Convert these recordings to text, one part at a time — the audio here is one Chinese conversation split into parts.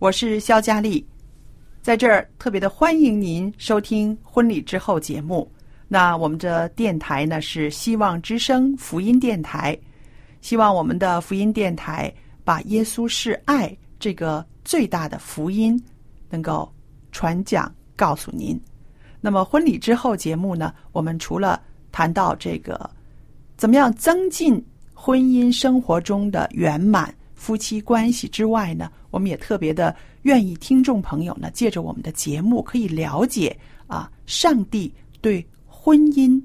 我是肖佳丽，在这儿特别的欢迎您收听婚礼之后节目。那我们的电台呢是希望之声福音电台，希望我们的福音电台把耶稣是爱这个最大的福音能够传讲告诉您。那么婚礼之后节目呢，我们除了谈到这个怎么样增进婚姻生活中的圆满夫妻关系之外呢，我们也特别的愿意听众朋友呢，借着我们的节目可以了解啊，上帝对婚姻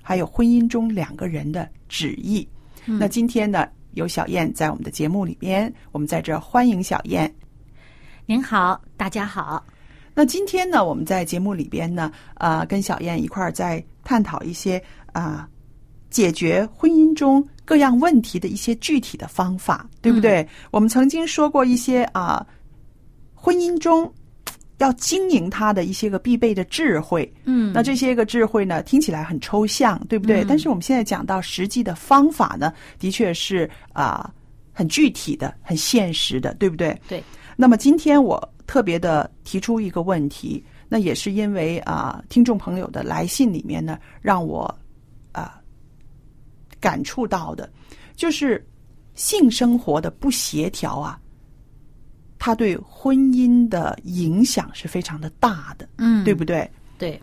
还有婚姻中两个人的旨意。那今天呢，有小燕在我们的节目里边，我们在这儿欢迎小燕。您好，大家好。那今天呢，我们在节目里边呢，呃，跟小燕一块儿在探讨一些啊、解决婚姻中各样问题的一些具体的方法，对不对？我们曾经说过一些啊、婚姻中要经营它的一些个必备的智慧。嗯那这些个智慧呢，听起来很抽象，对不对？嗯但是我们现在讲到实际的方法呢，的确是啊、很具体的、很现实的，对不对？对。那么今天我特别的提出一个问题，那也是因为啊、听众朋友的来信里面呢，让我啊、感触到的，就是性生活的不协调啊，它对婚姻的影响是非常的大的，嗯对不对？对，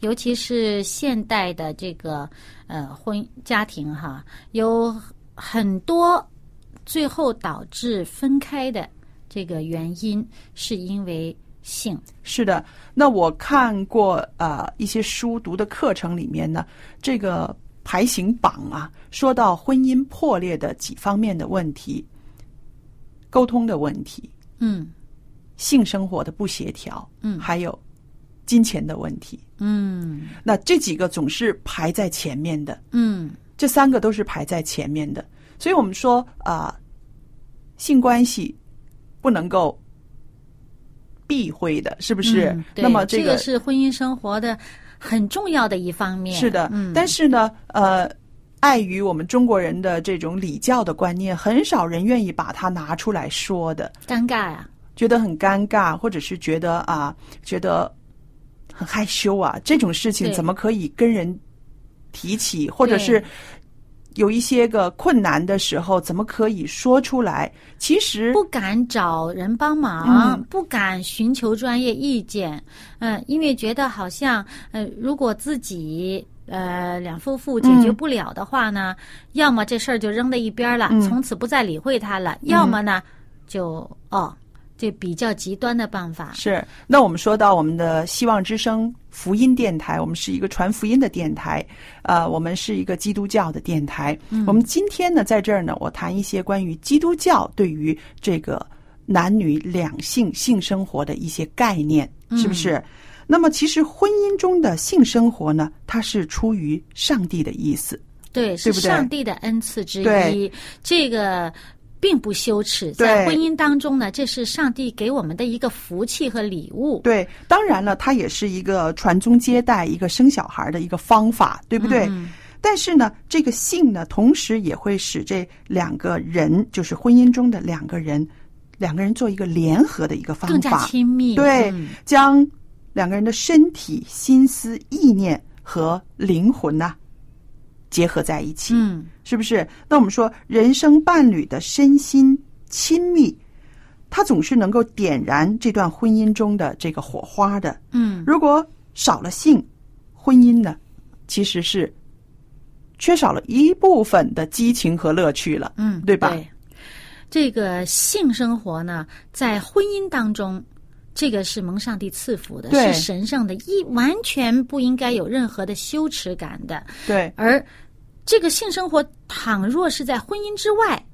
尤其是现代的这个呃婚家庭哈，有很多最后导致分开的这个原因，是因为性。是的，那我看过呃一些书读的课程里面呢，这个排行榜啊，说到婚姻破裂的几方面的问题，沟通的问题，嗯性生活的不协调，嗯还有金钱的问题。嗯那这几个总是排在前面的，嗯这三个都是排在前面的。所以我们说啊、性关系不能够避讳的，是不是？嗯那么个这个是婚姻生活的很重要的一方面。是的，嗯，但是呢，呃，碍于我们中国人的这种礼教的观念，很少人愿意把它拿出来说的，尴尬呀、觉得很尴尬，或者是觉得啊，觉得很害羞啊，这种事情怎么可以跟人提起，或者是有一些个困难的时候，怎么可以说出来？其实不敢找人帮忙，嗯。不敢寻求专业意见，嗯、因为觉得好像，呃，如果自己呃两夫妇解决不了的话呢，要么这事儿就扔在一边儿了，嗯。从此不再理会他了；要么呢，就哦，这比较极端的办法。是，那我们说到我们的希望之声福音电台，我们是一个传福音的电台，呃，我们是一个基督教的电台。我们今天呢，在这儿呢，我谈一些关于基督教对于这个男女两性性生活的一些概念，是不是？那么，其实婚姻中的性生活呢，它是出于上帝的意思。对，是对不对上帝的恩赐之一。对这个并不羞耻，在婚姻当中呢，这是上帝给我们的一个福气和礼物。对，当然了，它也是一个传宗接代、一个生小孩的一个方法，对不对？嗯但是呢，这个性呢，同时也会使这两个人，就是婚姻中的两个人，两个人做一个联合的一个方法更加，亲密。对，嗯将两个人的身体、心思、意念和灵魂呐、结合在一起，嗯是不是？那我们说，人生伴侣的身心亲密，它总是能够点燃这段婚姻中的这个火花的。嗯，如果少了性，婚姻呢，其实是缺少了一部分的激情和乐趣了。嗯，对吧这个性生活呢，在婚姻当中，这个是蒙上帝赐福的，是神圣的，一完全不应该有任何的羞耻感的。对，而这个性生活，倘若是在婚姻之外，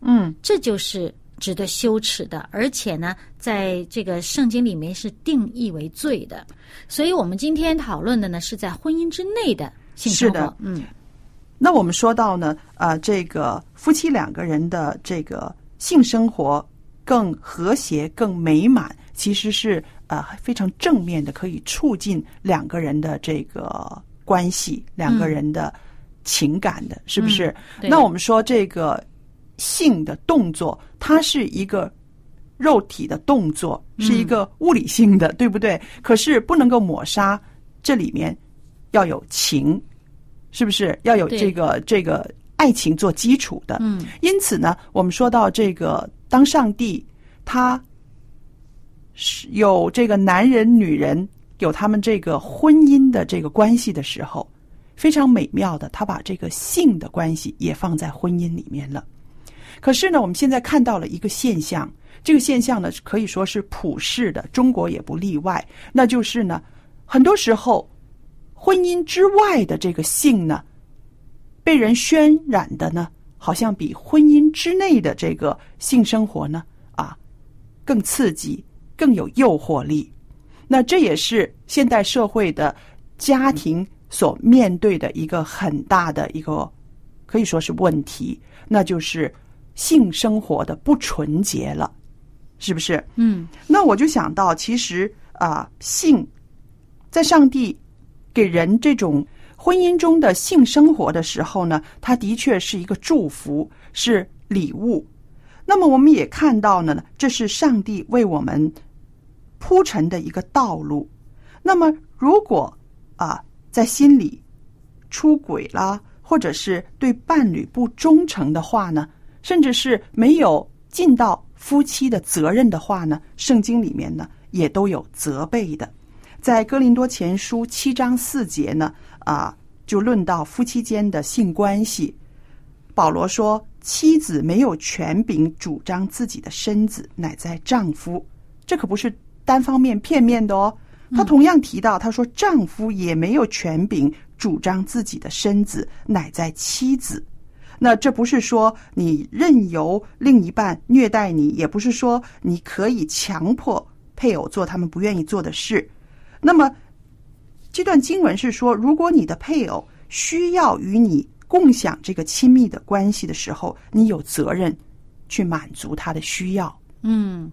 嗯，这就是值得羞耻的，而且呢，在这个圣经里面是定义为罪的。所以我们今天讨论的呢，是在婚姻之内的性生活。是的嗯那我们说到呢，呃，这个夫妻两个人的这个性生活更和谐、更美满，其实是呃非常正面的，可以促进两个人的这个关系、两个人的情感的，是不是？嗯那我们说这个性的动作，它是一个。肉体的动作是一个物理性的，对不对？可是不能够抹杀这里面要有情，是不是要有这个这个爱情做基础的？嗯，因此呢，我们说到这个，当上帝他是是有这个男人、女人有他们这个婚姻的这个关系的时候，非常美妙的，他把这个性的关系也放在婚姻里面了。可是呢，我们现在看到了一个现象，这个现象呢可以说是普世的，中国也不例外。那就是呢，很多时候婚姻之外的这个性呢，被人渲染的呢，好像比婚姻之内的这个性生活呢，啊，更刺激、更有诱惑力。那这也是现代社会的家庭所面对的一个很大的一个，可以说是问题，那就是性生活的不纯洁了，是不是？嗯那我就想到，其实啊、性在上帝给人这种婚姻中的性生活的时候呢，它的确是一个祝福，是礼物。那么我们也看到呢，这是上帝为我们铺陈的一个道路。那么如果啊、在心里出轨啦，或者是对伴侣不忠诚的话呢，甚至是没有尽到夫妻的责任的话呢，圣经里面呢也都有责备的。在哥林多前书七章四节呢，啊，就论到夫妻间的性关系。保罗说：“妻子没有权柄主张自己的身子，乃在丈夫。”这可不是单方面片面的哦。他同样提到，他说：“丈夫也没有权柄主张自己的身子，乃在妻子。”那这不是说你任由另一半虐待你，也不是说你可以强迫配偶做他们不愿意做的事。那么这段经文是说，如果你的配偶需要与你共享这个亲密的关系的时候，你有责任去满足他的需要。嗯，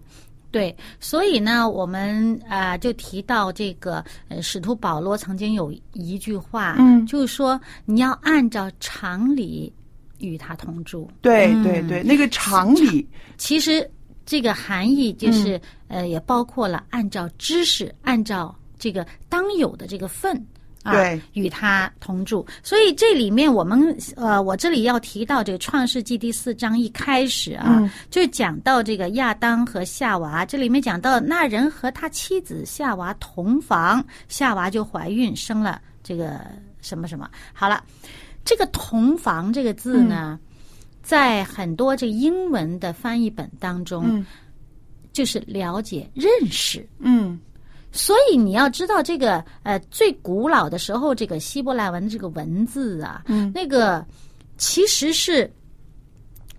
对，所以呢，我们啊、呃就提到这个呃，使徒保罗曾经有一句话，嗯就是说你要按照常理与他同住。对嗯对对，那个常理，其实这个含义就是、嗯呃，也包括了按照知识，按照这个当有的这个份。啊对，与他同住，所以这里面我们呃，我这里要提到这个《创世纪》第四章一开始啊，嗯。就讲到这个亚当和夏娃，这里面讲到那人和他妻子夏娃同房，夏娃就怀孕生了这个什么什么。好了，这个“同房”这个字呢，在很多这个英文的翻译本当中，嗯。就是了解、认识。嗯所以你要知道，这个呃，最古老的时候，这个希伯来文这个文字啊，嗯。那个其实是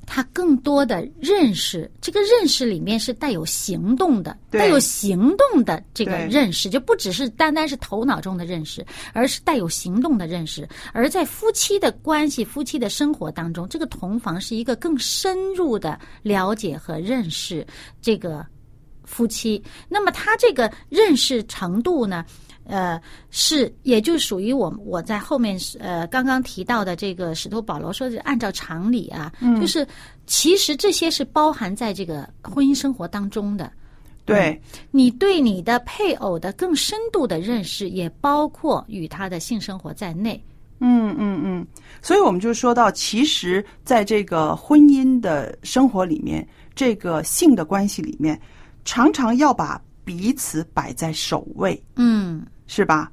他更多的认识，这个认识里面是带有行动的，对。带有行动的这个认识，就不只是单单是头脑中的认识，而是带有行动的认识。而在夫妻的关系、夫妻的生活当中，这个同房是一个更深入的了解和认识这个夫妻。那么他这个认识程度呢？呃，是，也就属于我我在后面呃刚刚提到的这个使徒保罗说的按照常理啊，就是其实这些是包含在这个婚姻生活当中的。对，你对你的配偶的更深度的认识，也包括与他的性生活在内。嗯嗯嗯，所以我们就说到，其实在这个婚姻的生活里面，这个性的关系里面，常常要把彼此摆在首位，嗯，是吧？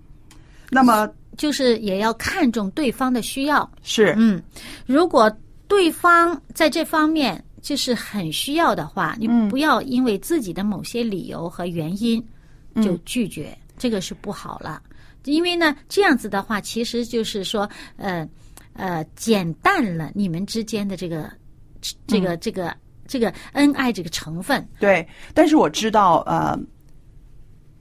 那么就是也要看重对方的需要。是嗯，如果对方在这方面就是很需要的话，你嗯不要因为自己的某些理由和原因就拒绝，这个是不好了。因为呢，这样子的话，其实就是说，呃呃，减淡了你们之间的这个这个这个这个恩爱这个成分。对，但是我知道，呃，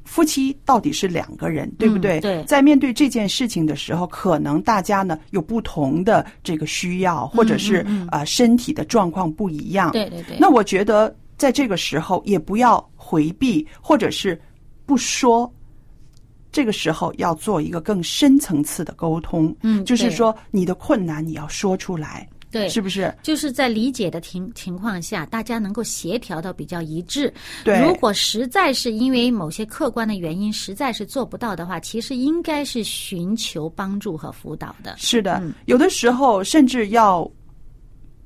夫妻到底是两个人，对不对？嗯对在面对这件事情的时候，可能大家呢有不同的这个需要，或者是嗯嗯呃身体的状况不一样。对对对。那我觉得在这个时候也不要回避，或者是不说。这个时候要做一个更深层次的沟通，嗯就是说你的困难你要说出来，对，是不是？就是在理解的情情况下，大家能够协调到比较一致。对如果实在是因为某些客观的原因，实在是做不到的话，其实应该是寻求帮助和辅导的。是的，嗯有的时候甚至要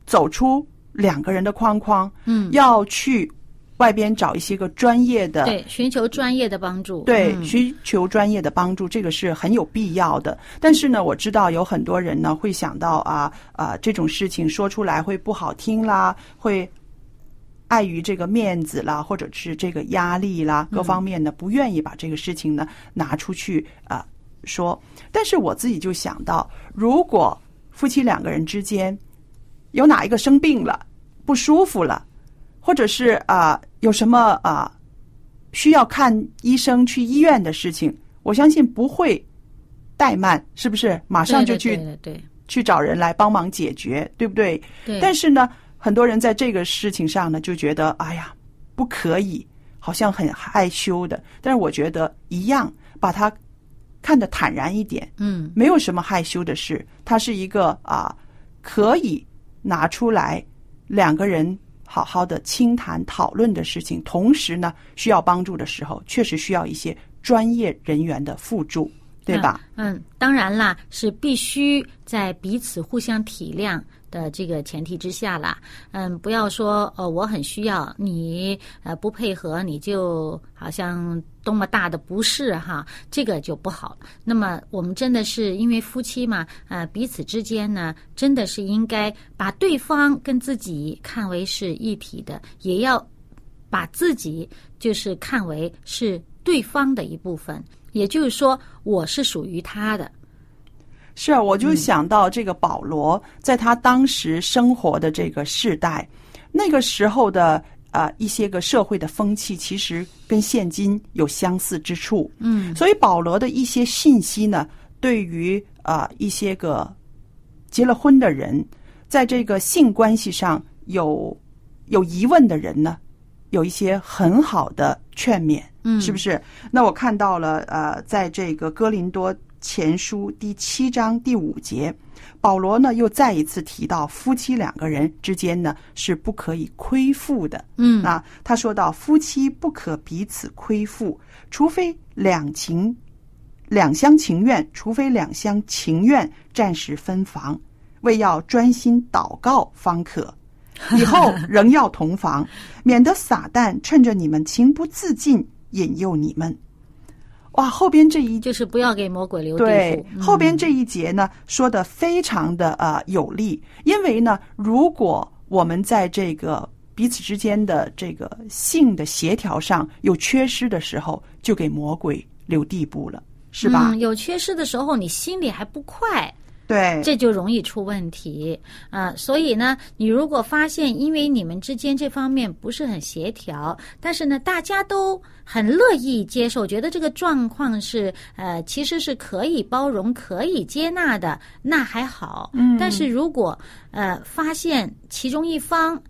走出两个人的框框，嗯，要去外边找一些个专业的，对，寻求专业的帮助。对，嗯寻求专业的帮助，这个是很有必要的。但是呢，我知道有很多人呢会想到啊啊这种事情说出来会不好听啦，会碍于这个面子啦，或者是这个压力啦，各方面呢不愿意把这个事情呢拿出去啊说。但是我自己就想到，如果夫妻两个人之间有哪一个生病了、不舒服了，或者是啊、有什么啊、需要看医生去医院的事情，我相信不会怠慢，是不是？马上就去对去找人来帮忙解决，对不对？对对但是呢，很多人在这个事情上呢，就觉得哎呀，不可以，好像很害羞的。但是我觉得一样，把它看得坦然一点，嗯，没有什么害羞的事，它是一个啊，可以拿出来两个人好好的倾谈讨论的事情。同时呢，需要帮助的时候，确实需要一些专业人员的辅助，对吧？嗯？嗯，当然啦，是必须在彼此互相体谅的这个前提之下啦。嗯，不要说呃我很需要你呃不配合，你就好像多么大的不是哈，这个就不好。那么我们真的是因为夫妻嘛，呃彼此之间呢，真的是应该把对方跟自己看为是一体的，也要把自己就是看为是对方的一部分。也就是说，我是属于他的。是啊，我就想到这个保罗，在他当时生活的这个世代，那个时候的呃一些个社会的风气，其实跟现今有相似之处。嗯，所以保罗的一些信息呢，对于呃一些个结了婚的人，在这个性关系上有有疑问的人呢，有一些很好的劝勉，嗯是不是？那我看到了，呃，在这个哥林多前书第七章第五节，保罗呢又再一次提到夫妻两个人之间呢是不可以亏负的。嗯啊，他说到夫妻不可彼此亏负，除非两情两厢情愿，除非两厢情愿暂时分房，为要专心祷告方可。以后仍要同房，免得撒旦趁着你们情不自禁引诱你们。哇，后边这一就是不要给魔鬼留地对步。，嗯后边这一节呢说的非常的呃有力，因为呢，如果我们在这个彼此之间的这个性的协调上有缺失的时候，就给魔鬼留地步了，是吧？嗯，有缺失的时候，你心里还不快，对，这就容易出问题啊、所以呢，你如果发现因为你们之间这方面不是很协调，但是呢，大家都很乐意接受，觉得这个状况是呃，其实是可以包容、可以接纳的，那还好。嗯但是如果呃发现其中一方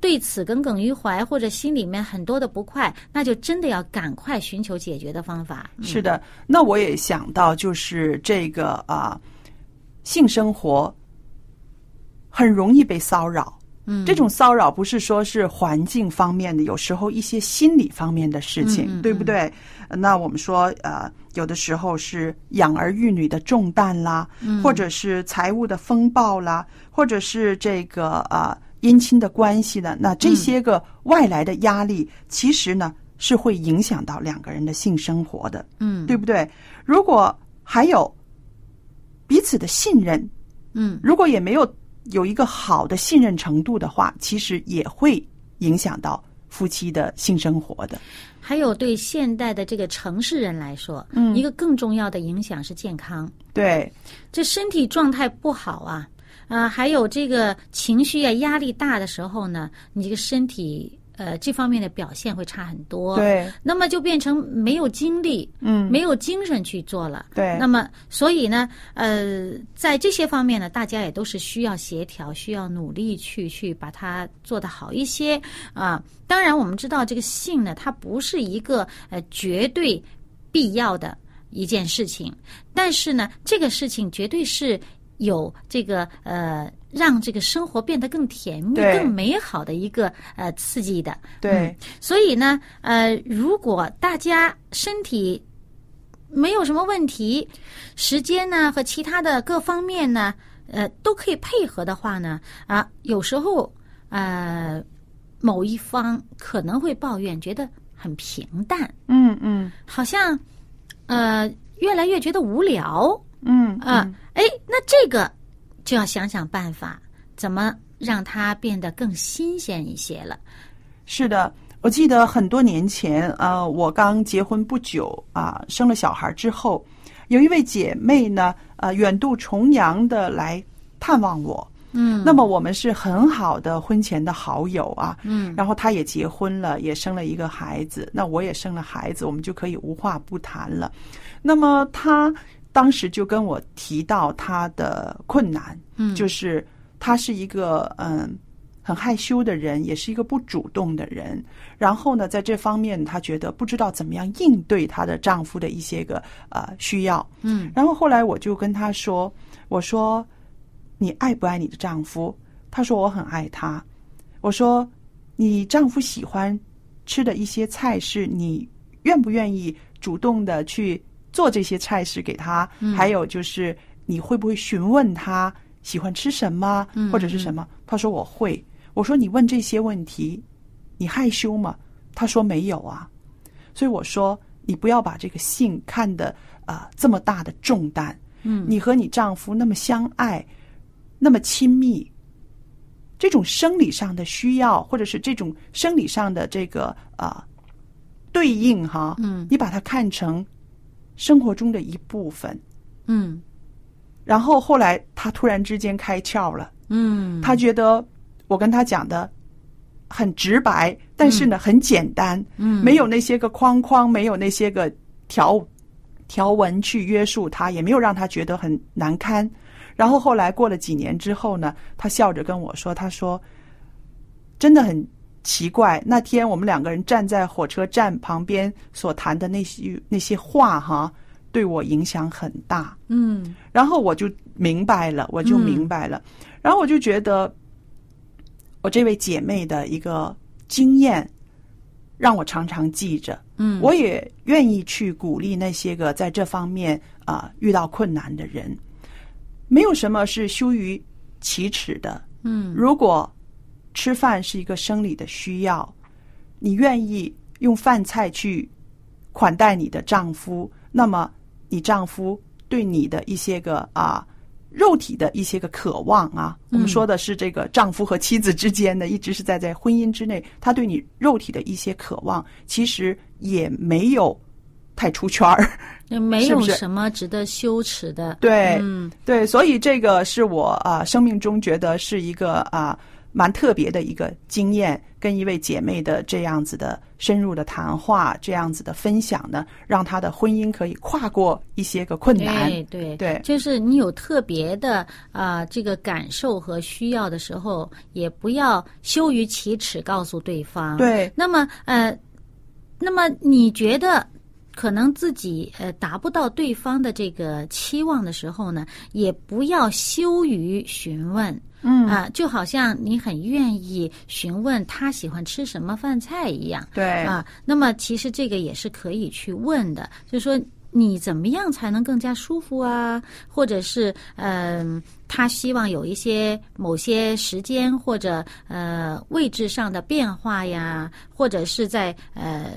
对此耿耿于怀，或者心里面很多的不快，那就真的要赶快寻求解决的方法。嗯是的，那我也想到，就是这个啊、性生活很容易被骚扰。嗯，这种骚扰不是说是环境方面的，有时候一些心理方面的事情，嗯嗯对不对？那我们说，呃，有的时候是养儿育女的重担啦，嗯或者是财务的风暴啦，或者是这个啊、姻亲的关系呢，那这些个外来的压力，其实呢是会影响到两个人的性生活的。嗯，对不对？如果还有彼此的信任，嗯如果也没有有一个好的信任程度的话，其实也会影响到夫妻的性生活的。还有对现代的这个城市人来说，嗯一个更重要的影响是健康。对，这身体状态不好啊，啊、还有这个情绪啊、压力大的时候呢，你这个身体呃这方面的表现会差很多。，对，那么就变成没有精力，嗯，没有精神去做了。对那么所以呢，呃，在这些方面呢，大家也都是需要协调，需要努力去去把它做得好一些啊。当然，我们知道这个性呢，它不是一个呃绝对必要的一件事情，但是呢，这个事情绝对是有这个呃。让这个生活变得更甜蜜、更美好的一个呃刺激的，对，所以呢，呃，如果大家身体没有什么问题，时间呢和其他的各方面呢，呃，都可以配合的话呢，啊，有时候呃，某一方可能会抱怨，觉得很平淡，嗯嗯。好像呃越来越觉得无聊嗯啊，哎、那这个就要想想办法，怎么让它变得更新鲜一些了。是的，我记得很多年前，呃，我刚结婚不久啊、生了小孩之后，有一位姐妹呢，呃，远渡重洋的来探望我。嗯，那么我们是很好的婚前的好友啊，嗯，然后她也结婚了，也生了一个孩子，那我也生了孩子，我们就可以无话不谈了。那么她当时就跟我提到她的困难，嗯就是她是一个嗯很害羞的人，也是一个不主动的人。然后呢，在这方面，她觉得不知道怎么样应对她的丈夫的一些个呃需要。嗯然后后来我就跟她说：“我说你爱不爱你的丈夫？”她说：“我很爱他。”我说：“你丈夫喜欢吃的一些菜是，你愿不愿意主动的去做这些菜式给他？还有就是你会不会询问他喜欢吃什么，嗯或者是什么？”他说：“我会。”我说：“你问这些问题，你害羞吗？”他说：“没有啊。”所以我说：“你不要把这个性看得啊、呃这么大的重担。嗯你和你丈夫那么相爱，那么亲密，这种生理上的需要，或者是这种生理上的这个啊、对应哈，嗯你把它看成生活中的一部分。嗯。然后后来他突然之间开窍了，嗯，他觉得我跟他讲的很直白，但是呢、很简单，嗯。没有那些个框框，没有那些个条条文去约束他，也没有让他觉得很难堪。然后后来过了几年之后呢，他笑着跟我说：“他说真的很奇怪，那天我们两个人站在火车站旁边所谈的那些那些话哈，对我影响很大。”嗯然后我就明白了，我就明白了，然后我就觉得，我这位姐妹的一个经验，让我常常记着。嗯，我也愿意去鼓励那些个在这方面啊、遇到困难的人，没有什么是羞于启齿的。嗯如果吃饭是一个生理的需要，你愿意用饭菜去款待你的丈夫，那么你丈夫对你的一些个啊肉体的一些个渴望啊，我们说的是这个丈夫和妻子之间的，一直是在在婚姻之内，他对你肉体的一些渴望，其实也没有太出圈儿。没有什么值得羞耻的。对，嗯，对，所以这个是我啊、生命中觉得是一个啊、蛮特别的一个经验，跟一位姐妹的这样子的深入的谈话，这样子的分享呢，让她的婚姻可以跨过一些个困难。对对对就是你有特别的啊、这个感受和需要的时候，也不要羞于启齿告诉对方。，对那么呃，那么你觉得？可能自己呃达不到对方的这个期望的时候呢，也不要羞于询问，嗯啊、就好像你很愿意询问他喜欢吃什么饭菜一样，对啊，那么其实这个也是可以去问的，就是说你怎么样才能更加舒服啊？或者是嗯、他希望有一些某些时间或者呃位置上的变化呀，或者是在呃。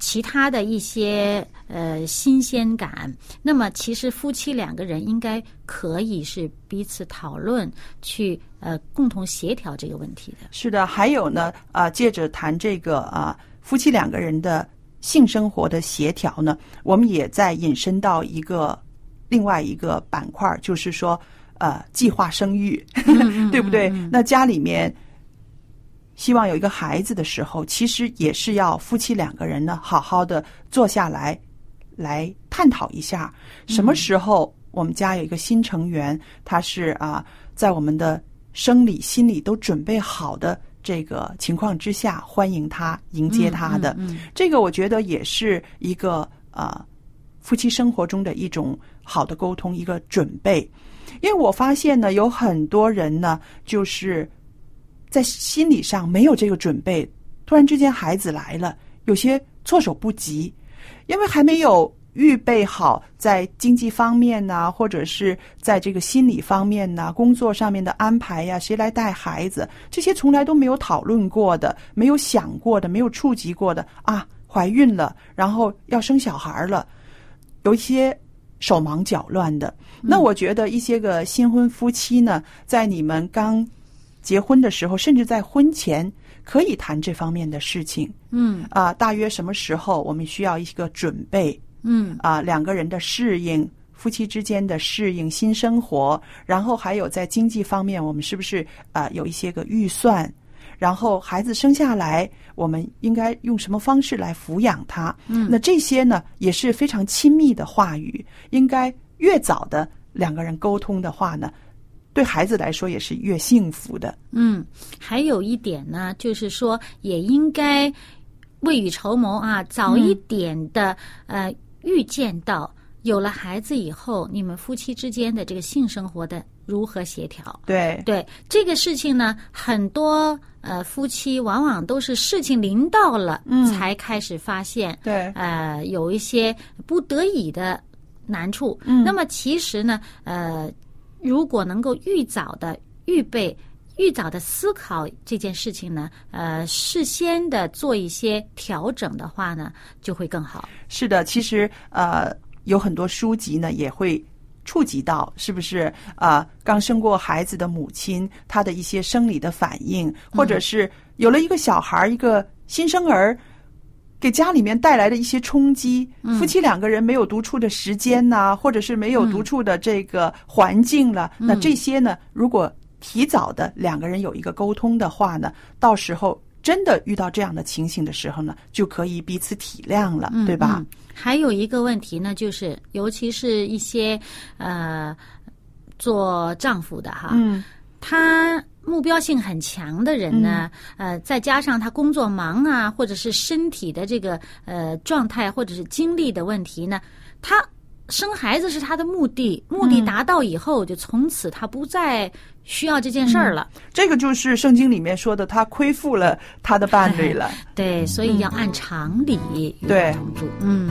其他的一些呃新鲜感，那么其实夫妻两个人应该可以是彼此讨论，去呃共同协调这个问题的。是的，还有呢，啊、借着谈这个啊、夫妻两个人的性生活的协调呢，我们也在引申到一个另外一个板块儿，就是说，呃，计划生育，对不对？那家里面希望有一个孩子的时候，其实也是要夫妻两个人呢，好好的坐下来，来探讨一下，什么时候我们家有一个新成员，他是啊，在我们的生理、心理都准备好的这个情况之下，欢迎他、迎接他的。这个我觉得也是一个呃夫妻生活中的一种好的沟通，一个准备。因为我发现呢，有很多人呢，就是在心理上没有这个准备，突然之间孩子来了，有些措手不及，因为还没有预备好在经济方面呢、或者是在这个心理方面呢、工作上面的安排呀，谁来带孩子，这些从来都没有讨论过的，没有想过的，没有触及过的啊，怀孕了，然后要生小孩了，有一些手忙脚乱的。那我觉得一些个新婚夫妻呢，在你们刚结婚的时候，甚至在婚前，可以谈这方面的事情嗯啊。大约什么时候我们需要一个准备嗯啊？两个人的适应。夫妻之间的适应新生活，然后还有在经济方面，我们是不是啊有一些个预算？然后孩子生下来，我们应该用什么方式来抚养他？嗯那这些呢也是非常亲密的话语，应该越早的两个人沟通的话呢，对孩子来说也是越幸福的。嗯，还有一点呢，就是说也应该未雨绸缪啊，早一点的、呃预见到有了孩子以后，你们夫妻之间的这个性生活的如何协调。对，对这个事情呢，很多呃夫妻往往都是事情临到了，嗯才开始发现，对呃，有一些不得已的难处。嗯那么其实呢，呃，如果能够预早的预备。预早的思考这件事情呢，呃，事先的做一些调整的话呢，就会更好。是的，其实呃有很多书籍呢也会触及到，是不是啊、呃刚生过孩子的母亲她的一些生理的反应，或者是有了一个小孩儿一个新生儿。给家里面带来的一些冲击，夫妻两个人没有独处的时间呐、或者是没有独处的这个环境了，那这些呢，如果提早的两个人有一个沟通的话呢，到时候真的遇到这样的情形的时候呢，就可以彼此体谅了，对吧？嗯。还有一个问题呢，就是尤其是一些呃做丈夫的哈，嗯，他目标性很强的人呢，呃，再加上他工作忙啊，或者是身体的这个呃状态，或者是精力的问题呢，他生孩子是他的目的，目的达到以后，就从此他不再需要这件事儿了。这个就是圣经里面说的，他亏负了他的伴侣了。对，所以要按常理与他对同住。嗯。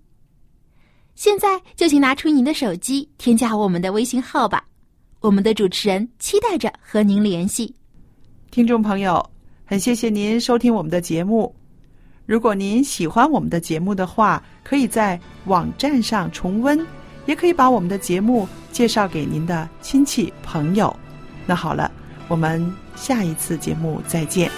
现在就请拿出您的手机，添加我们的微信号吧。我们的主持人期待着和您联系。听众朋友，很谢谢您收听我们的节目。如果您喜欢我们的节目的话，可以在网站上重温，也可以把我们的节目介绍给您的亲戚朋友。那好了，我们下一次节目再见。